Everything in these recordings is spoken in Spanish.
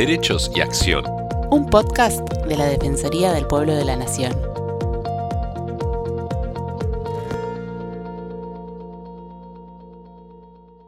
Derechos y Acción. Un podcast de la Defensoría del Pueblo de la Nación.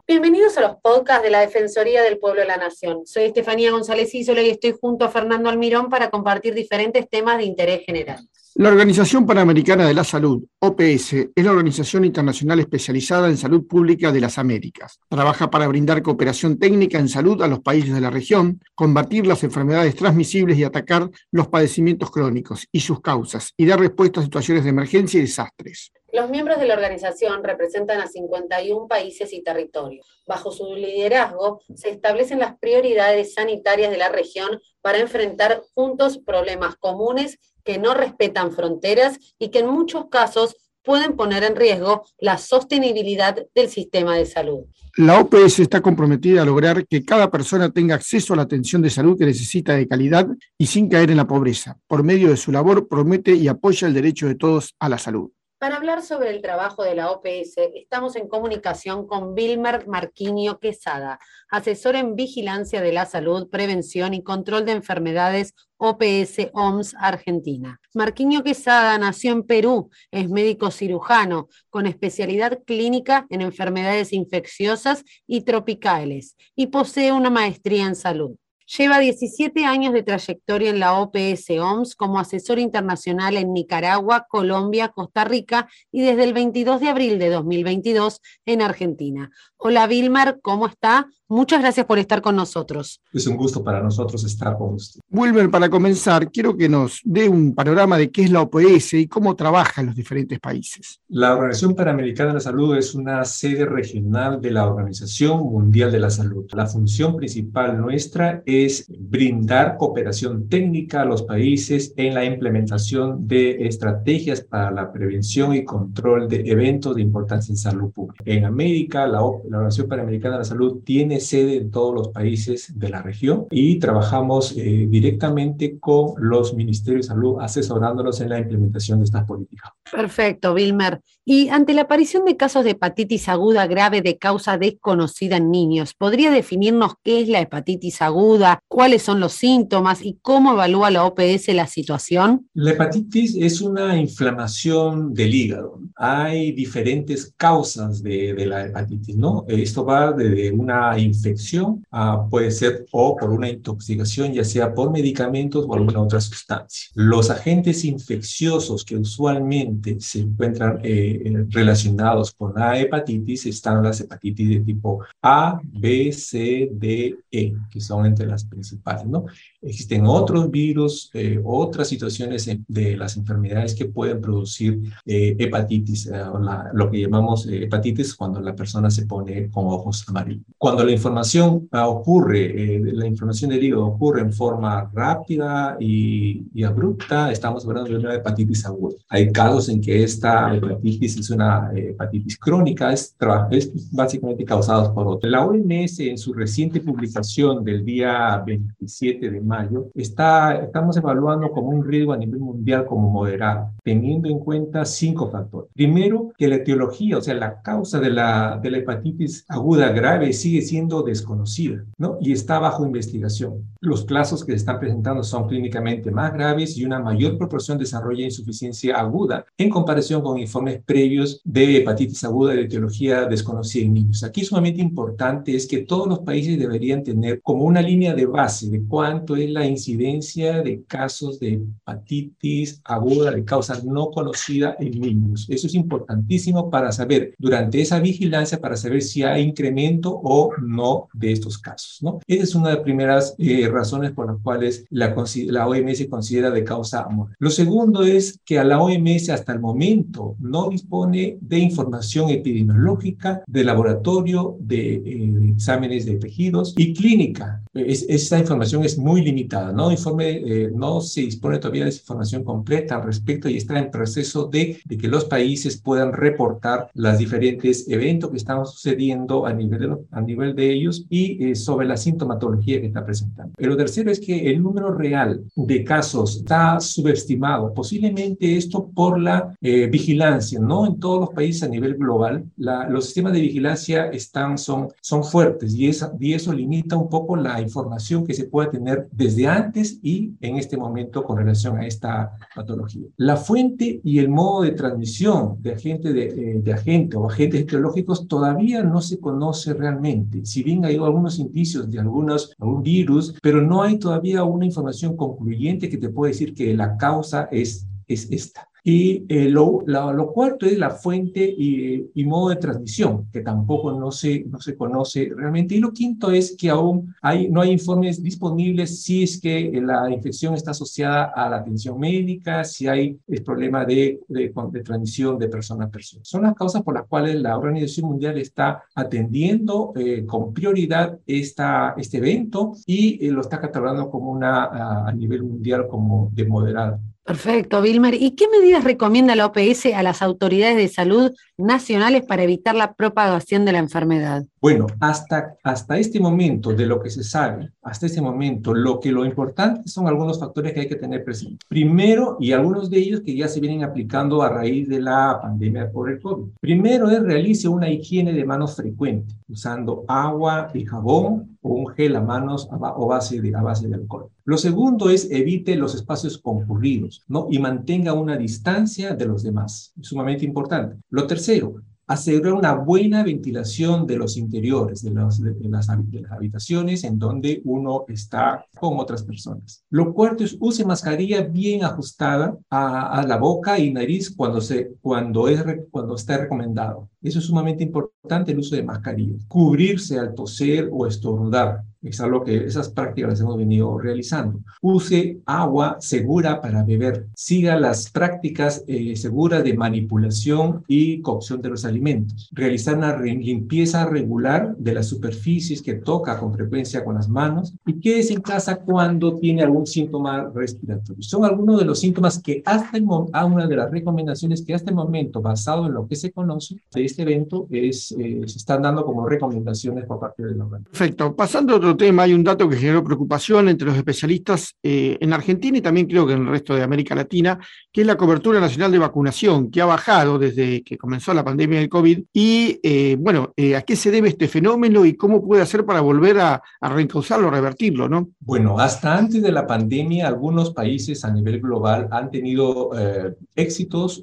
Bienvenidos a los podcasts de la Defensoría del Pueblo de la Nación. Soy Estefanía González Isola y estoy junto a Fernando Almirón para compartir diferentes temas de interés general. La Organización Panamericana de la Salud, OPS, es la organización internacional especializada en salud pública de las Américas. Trabaja para brindar cooperación técnica en salud a los países de la región, combatir las enfermedades transmisibles y atacar los padecimientos crónicos y sus causas, y dar respuesta a situaciones de emergencia y desastres. Los miembros de la organización representan a 51 países y territorios. Bajo su liderazgo se establecen las prioridades sanitarias de la región para enfrentar juntos problemas comunes que no respetan fronteras y que en muchos casos pueden poner en riesgo la sostenibilidad del sistema de salud. La OPS está comprometida a lograr que cada persona tenga acceso a la atención de salud que necesita de calidad y sin caer en la pobreza. Por medio de su labor, promete y apoya el derecho de todos a la salud. Para hablar sobre el trabajo de la OPS, estamos en comunicación con Wilmer Marquinio Quesada, asesor en vigilancia de la salud, prevención y control de enfermedades OPS OMS Argentina. Marquinho Quesada nació en Perú, es médico cirujano con especialidad clínica en enfermedades infecciosas y tropicales y posee una maestría en salud. Lleva 17 años de trayectoria en la OPS OMS como asesor internacional en Nicaragua, Colombia, Costa Rica y desde el 22 de abril de 2022 en Argentina. Hola Vilmar, ¿cómo está? Muchas gracias por estar con nosotros. Es un gusto para nosotros estar con usted. Wilmer, para comenzar, quiero que nos dé un panorama de qué es la OPS y cómo trabaja en los diferentes países. La Organización Panamericana de la Salud es una sede regional de la Organización Mundial de la Salud. La función principal nuestra es brindar cooperación técnica a los países en la implementación de estrategias para la prevención y control de eventos de importancia en salud pública. En América, la, la Organización Panamericana de la Salud tiene sede en todos los países de la región y trabajamos eh, directamente con los ministerios de salud asesorándolos en la implementación de estas políticas. Perfecto, Wilmer. Y ante la aparición de casos de hepatitis aguda grave de causa desconocida en niños, ¿podría definirnos qué es la hepatitis aguda, cuáles son los síntomas y cómo evalúa la OPS la situación? La hepatitis es una inflamación del hígado. Hay diferentes causas de, de la hepatitis, ¿no? Esto va desde una infección, uh, puede ser o por una intoxicación, ya sea por medicamentos o alguna otra sustancia. Los agentes infecciosos que usualmente se encuentran eh, relacionados con la hepatitis están las hepatitis de tipo A, B, C, D, E, que son entre las principales, ¿no? Existen otros virus, eh, otras situaciones de las enfermedades que pueden producir eh, hepatitis, la, lo que llamamos hepatitis cuando la persona se pone con ojos amarillos. Cuando la información ah, ocurre, la información del hígado ocurre en forma rápida y, y abrupta, estamos hablando de una hepatitis aguda. Hay casos en que esta hepatitis es una hepatitis crónica, es, es básicamente causada por otro. La OMS en su reciente publicación del día 27 de mayo está, estamos evaluando como un riesgo a nivel mundial como moderado, teniendo en cuenta cinco factores. Primero, que la etiología, o sea, la causa de la, de la hepatitis aguda grave sigue siendo desconocida, ¿no? Y está bajo investigación. Los casos que se están presentando son clínicamente más graves y una mayor proporción desarrolla insuficiencia aguda en comparación con informes previos de hepatitis aguda de etiología desconocida en niños. Aquí sumamente importante es que todos los países deberían tener como una línea de base de cuánto es la incidencia de casos de hepatitis aguda de causa no conocida en niños. Eso es importantísimo para saber durante esa vigilancia, para saber si hay incremento o no de estos casos. ¿no? Esa es una de las primeras eh, razones por las cuales la, la OMS considera de causa moral. Lo segundo es que a la OMS hasta el momento no dispone de información epidemiológica, de laboratorio, de, eh, exámenes de tejidos y clínica. Es, esta información es muy limitada, ¿no? Informe, eh, no se dispone todavía de esa información completa al respecto y está en proceso de, de que los países puedan reportar los diferentes eventos que están sucediendo a nivel de, a nivel de de ellos y eh, sobre la sintomatología que está presentando. Pero lo tercero es que el número real de casos está subestimado, posiblemente esto por la eh, vigilancia, ¿no? En todos los países a nivel global, la, los sistemas de vigilancia están, son, son fuertes y, esa, y eso limita un poco la información que se puede tener desde antes y en este momento con relación a esta patología. La fuente y el modo de transmisión de agente, de, eh, de agente o agentes etiológicos todavía no se conoce realmente. Si bien hay algunos indicios de algunos, algún virus, pero no hay todavía una información concluyente que te pueda decir que la causa es, es esta. Y eh, lo, lo, cuarto es la fuente y, y, modo de transmisión, que tampoco no se, no se conoce realmente. Y lo quinto es que aún hay, no hay informes disponibles si es que la infección está asociada a la atención médica, si hay el problema de, de, de transmisión de persona a persona. Son las causas por las cuales la Organización Mundial está atendiendo eh, con prioridad esta, este evento y eh, lo está catalogando como una, a, a nivel mundial como de moderado. Perfecto, Vilmer. ¿Y qué medidas recomienda la OPS a las autoridades de salud nacionales para evitar la propagación de la enfermedad? Bueno, hasta, hasta este momento, de lo que se sabe, hasta este momento, lo que lo importante son algunos factores que hay que tener presentes. Primero, y algunos de ellos que ya se vienen aplicando a raíz de la pandemia por el COVID. Primero es realice una higiene de manos frecuente, usando agua y jabón o un gel a manos o base de, a base de alcohol. Lo segundo es evite los espacios concurridos, ¿no? Y mantenga una distancia de los demás. Sumamente importante. Lo tercero, asegurar una buena ventilación de los interiores, de, las, habitaciones en donde uno está con otras personas. Lo cuarto es use mascarilla bien ajustada a, a la boca y nariz cuando, se, cuando, es, cuando está recomendado. Eso es sumamente importante, el uso de mascarilla. Cubrirse al toser o estornudar. Es algo que esas prácticas las hemos venido realizando. Use agua segura para beber. Siga las prácticas eh, seguras de manipulación y cocción de los alimentos. Realizar una limpieza regular de las superficies que toca con frecuencia con las manos. Y quédese en casa cuando tiene algún síntoma respiratorio. Son algunos de los síntomas que hasta el momento, una de las recomendaciones que hasta el momento, basado en lo que se conoce de este evento, es, eh, se están dando como recomendaciones por parte de la OMS. Perfecto. Pasando a otro tema, hay un dato que generó preocupación entre los especialistas eh, en Argentina y también creo que en el resto de América Latina, que es la cobertura nacional de vacunación, que ha bajado desde que comenzó la pandemia del COVID. Y eh, bueno, eh, ¿a qué se debe este fenómeno y cómo puede hacer para volver a, a reencauzarlo, revertirlo? ¿no? Bueno, hasta antes de la pandemia, algunos países a nivel global han tenido eh, éxitos,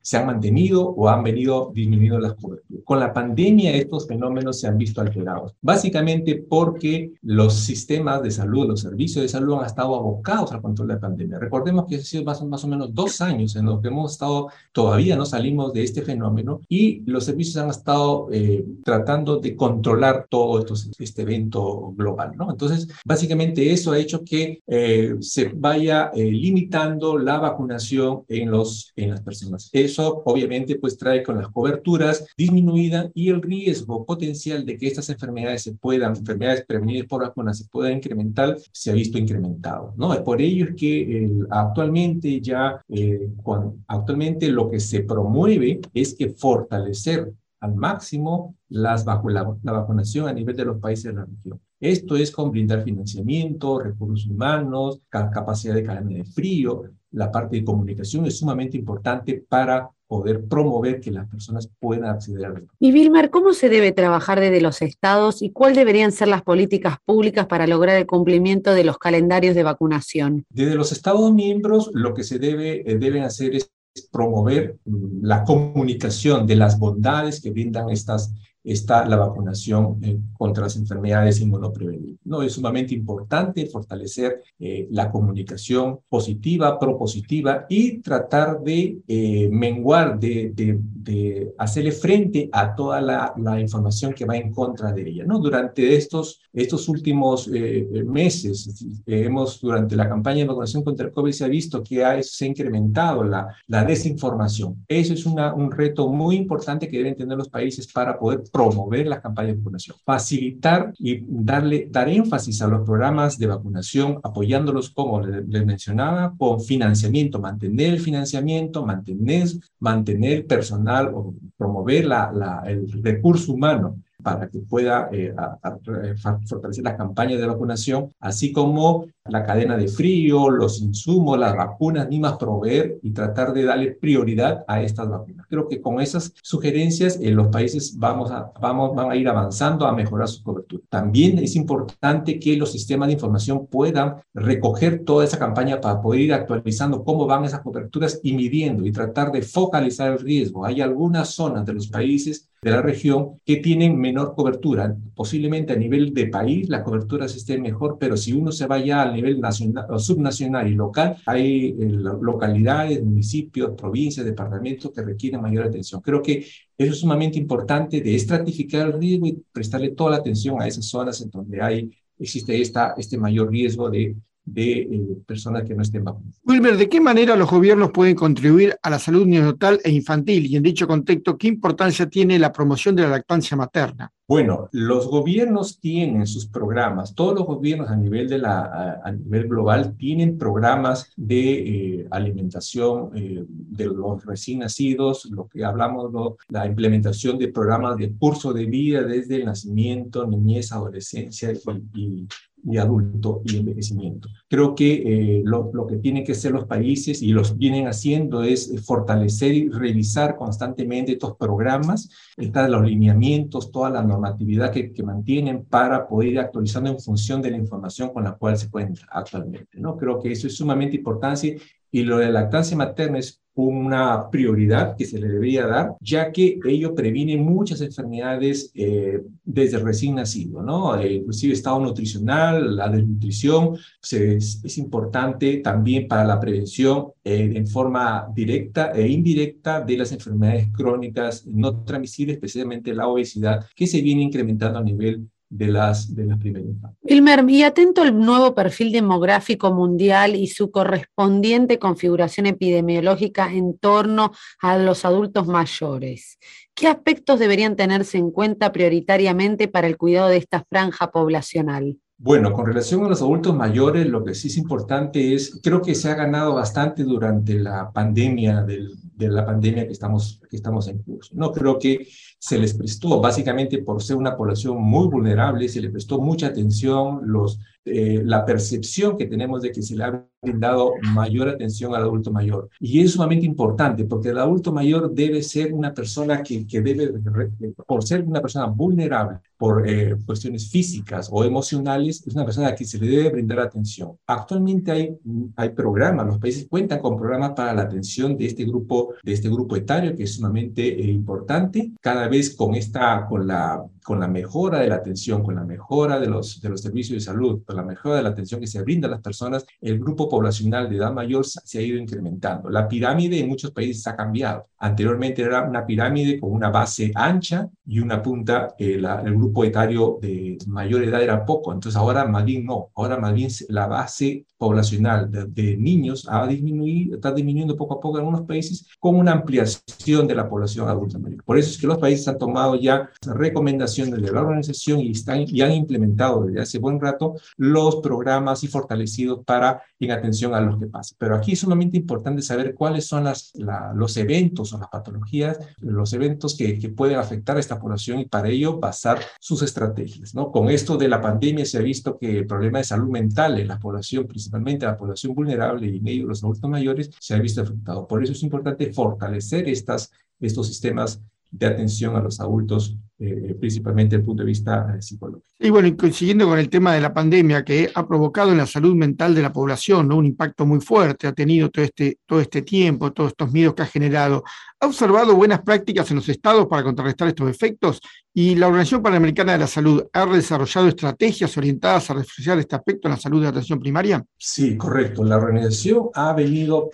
se han mantenido o han venido disminuyendo las coberturas. Con la pandemia, estos fenómenos se han visto alterados, básicamente porque los sistemas de salud, los servicios de salud han estado abocados al control de la pandemia. Recordemos que ha sido más, más, o menos dos años en los que hemos estado, todavía no salimos de este fenómeno y los servicios han estado eh, tratando de controlar todo esto, este evento global, ¿no? Entonces, básicamente eso ha hecho que eh, se vaya eh, limitando la vacunación en, los, en las personas. Eso obviamente pues trae con las coberturas disminuida y el riesgo potencial de que estas enfermedades se puedan, enfermedades prevenidas por vacunas se puedan incrementar, se ha visto incrementado, ¿no? Por ello es que actualmente ya, eh, cuando, actualmente lo que se promueve es que fortalecer al máximo las vacu la, la, vacunación a nivel de los países de la región. Esto es con brindar financiamiento, recursos humanos, capacidad de cadena de frío. La parte de comunicación es sumamente importante para poder promover que las personas puedan acceder a la Y Vilmar, ¿cómo se debe trabajar desde los estados y cuáles deberían ser las políticas públicas para lograr el cumplimiento de los calendarios de vacunación? Desde los estados miembros, lo que se debe, eh, deben hacer es promover la comunicación de las bondades que brindan estas está la vacunación eh, contra las enfermedades inmunoprevenibles. No, es sumamente importante fortalecer eh, la comunicación positiva, propositiva y tratar de eh, menguar, de, de, de, hacerle frente a toda la, la, información que va en contra de ella. ¿no? Durante estos, estos últimos eh, meses, hemos, durante la campaña de vacunación contra el COVID, se ha visto que ha, se ha incrementado la, la desinformación. Eso es una, un reto muy importante que deben tener los países para poder promover las campañas de vacunación, facilitar y darle, dar énfasis a los programas de vacunación, apoyándolos, como les, mencionaba, con financiamiento, mantener el financiamiento, mantener, mantener personal o promover la, el recurso humano para que pueda eh, fortalecer las campañas de vacunación, así como la cadena de frío, los insumos, las vacunas, ni más proveer y tratar de darle prioridad a estas vacunas. Creo que con esas sugerencias eh, los países vamos a, vamos, van a ir avanzando a mejorar su cobertura. También es importante que los sistemas de información puedan recoger toda esa campaña para poder ir actualizando cómo van esas coberturas y midiendo y tratar de focalizar el riesgo. Hay algunas zonas de los países de la región que tienen menor cobertura. Posiblemente a nivel de país la cobertura esté mejor, pero si uno se va ya a nivel nacional, subnacional y local, hay eh, localidades, municipios, provincias, departamentos que requieren mayor atención. Creo que eso es sumamente importante de estratificar el riesgo y prestarle toda la atención a esas zonas en donde hay, existe esta, este mayor riesgo de de eh, personas que no estén vacunadas. Wilmer, ¿de qué manera los gobiernos pueden contribuir a la salud neonatal e infantil? Y en dicho contexto, ¿qué importancia tiene la promoción de la lactancia materna? Bueno, los gobiernos tienen sus programas, todos los gobiernos a nivel, de la, a, nivel global tienen programas de eh, alimentación eh, de los recién nacidos, lo que hablamos, de la implementación de programas de curso de vida desde el nacimiento, niñez, adolescencia y y adulto y envejecimiento. Creo que eh, lo, lo, que tienen que hacer los países y los vienen haciendo es fortalecer y revisar constantemente estos programas, los lineamientos, toda la normatividad que, que, mantienen para poder ir actualizando en función de la información con la cual se cuenta actualmente. ¿no? Creo que eso es sumamente importante y lo de lactancia materna es una prioridad que se le debería dar, ya que ello previene muchas enfermedades eh, desde recién nacido, ¿no? Eh, inclusive estado nutricional, la desnutrición, es, es, importante también para la prevención eh, en forma directa e indirecta de las enfermedades crónicas no transmisibles, especialmente la obesidad, que se viene incrementando a nivel de las, primeras y atento al nuevo perfil demográfico mundial y su correspondiente configuración epidemiológica en torno a los adultos mayores, ¿qué aspectos deberían tenerse en cuenta prioritariamente para el cuidado de esta franja poblacional? Bueno, con relación a los adultos mayores, lo que sí es importante es, creo que se ha ganado bastante durante la pandemia de la pandemia que estamos, que estamos en curso. No creo que se les prestó, básicamente por ser una población muy vulnerable, se les prestó mucha atención, los, eh, la percepción que tenemos de que se le ha brindado mayor atención al adulto mayor. Y es sumamente importante porque el adulto mayor debe ser una persona que, que debe, por ser una persona vulnerable por eh, cuestiones físicas o emocionales, es una persona a quien se le debe brindar atención. Actualmente hay, hay programas, los países cuentan con programas para la atención de este grupo, de este grupo etario que es sumamente eh, importante. Cada vez con esta, con la con la mejora de la atención, con la mejora de los, de los servicios de salud, con la mejora de la atención que se brinda a las personas, el grupo poblacional de edad mayor se ha ido incrementando. La pirámide en muchos países ha cambiado. Anteriormente era una pirámide con una base ancha y una punta, eh, el grupo etario de mayor edad era poco, entonces ahora más bien no, ahora más bien la base poblacional de, niños ha disminuido, está disminuyendo poco a poco en algunos países con una ampliación de la población adulta mayor. Por eso es que los países han tomado ya recomendaciones de la organización y, están, y han implementado desde hace buen rato los programas y fortalecidos para en atención a los que pasa. Pero aquí es sumamente importante saber cuáles son las, los eventos o las patologías, los eventos que, que, pueden afectar a esta población y para ello basar sus estrategias. ¿no? Con esto de la pandemia se ha visto que el problema de salud mental en la población, principalmente la población vulnerable y en ello los adultos mayores, se ha visto afectado. Por eso es importante fortalecer estas, estos sistemas de atención a los adultos eh, principalmente desde el punto de vista eh, psicológico. Y bueno, y coincidiendo con el tema de la pandemia que ha provocado en la salud mental de la población ¿no? un impacto muy fuerte, ha tenido todo este, todo este tiempo, todos estos miedos que ha generado, ¿ha observado buenas prácticas en los estados para contrarrestar estos efectos? ¿Y la Organización Panamericana de la Salud ha desarrollado estrategias orientadas a reforzar este aspecto en la salud de la atención primaria? Sí, correcto. La organización ha venido,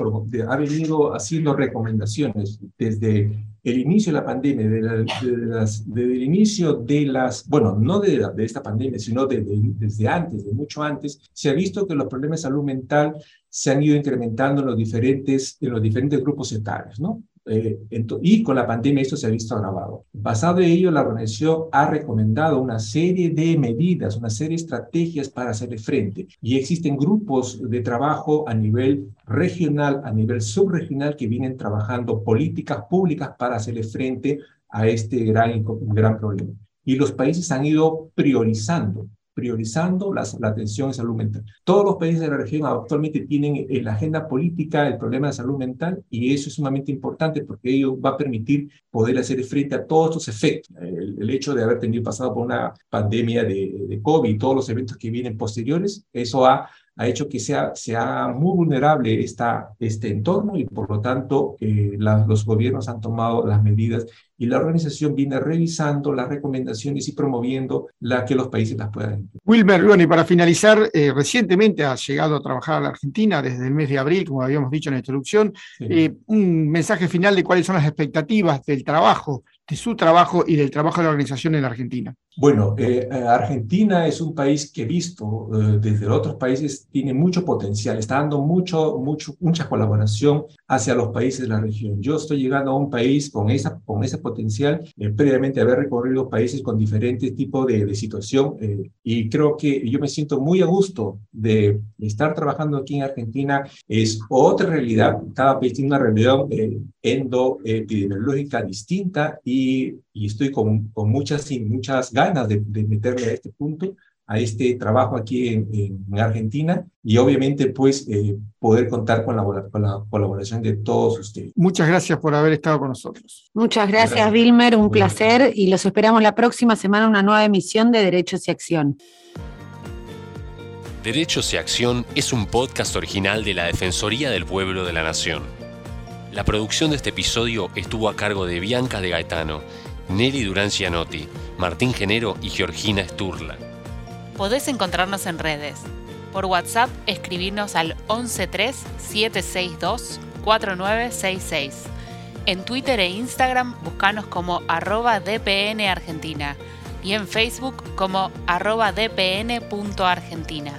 ha venido haciendo recomendaciones desde el inicio de la pandemia, desde el inicio de las, bueno, no de, de esta pandemia, sino desde antes, de mucho antes, se ha visto que los problemas de salud mental se han ido incrementando en los diferentes, en los diferentes grupos etarios, ¿no? Eh, y con la pandemia esto se ha visto agravado. Basado en ello, la organización ha recomendado una serie de medidas, una serie de estrategias para hacerle frente. Y existen grupos de trabajo a nivel regional, a nivel subregional, que vienen trabajando políticas públicas para hacerle frente a este gran, gran problema. y los países han ido priorizando priorizando la, atención en salud mental. Todos los países de la región actualmente tienen en la agenda política el problema de salud mental y eso es sumamente importante porque ello va a permitir poder hacer frente a todos estos efectos. El, hecho de haber tenido pasado por una pandemia de, COVID y todos los eventos que vienen posteriores, eso ha hecho que sea, muy vulnerable este entorno y por lo tanto eh, los gobiernos han tomado las medidas y la organización viene revisando las recomendaciones y promoviendo la que los países las puedan. Wilmer, bueno, y para finalizar, eh, recientemente ha llegado a trabajar a la Argentina desde el mes de abril, como habíamos dicho en la introducción. Eh, un mensaje final de cuáles son las expectativas del trabajo de su trabajo y del trabajo de la organización en la Argentina? Bueno, eh, Argentina es un país que visto eh, desde otros países tiene mucho potencial, está dando mucho, mucho, mucha colaboración hacia los países de la región. Yo estoy llegando a un país con, esa, con ese potencial, previamente haber recorrido países con diferentes tipos de, de situación y creo que yo me siento muy a gusto de, estar trabajando aquí en Argentina. Es otra realidad, cada país tiene una realidad endoepidemiológica distinta y y, estoy con, con, muchas, muchas ganas de, meterme a este punto, a este trabajo aquí en, Argentina y obviamente pues eh, poder contar con la, con la, colaboración de todos ustedes. Muchas gracias por haber estado con nosotros. Muchas gracias, Wilmer, un placer y los esperamos la próxima semana en una nueva emisión de Derechos y Acción. Derechos y Acción es un podcast original de la Defensoría del Pueblo de la Nación. La producción de este episodio estuvo a cargo de Bianca de Gaetano, Nelly Durán Cianotti, Martín Genero y Georgina Sturla. Podés encontrarnos en redes. Por WhatsApp, escribirnos al 113-762-4966. En Twitter e Instagram, buscanos como arroba DPN Argentina y en Facebook como arroba dpn.argentina.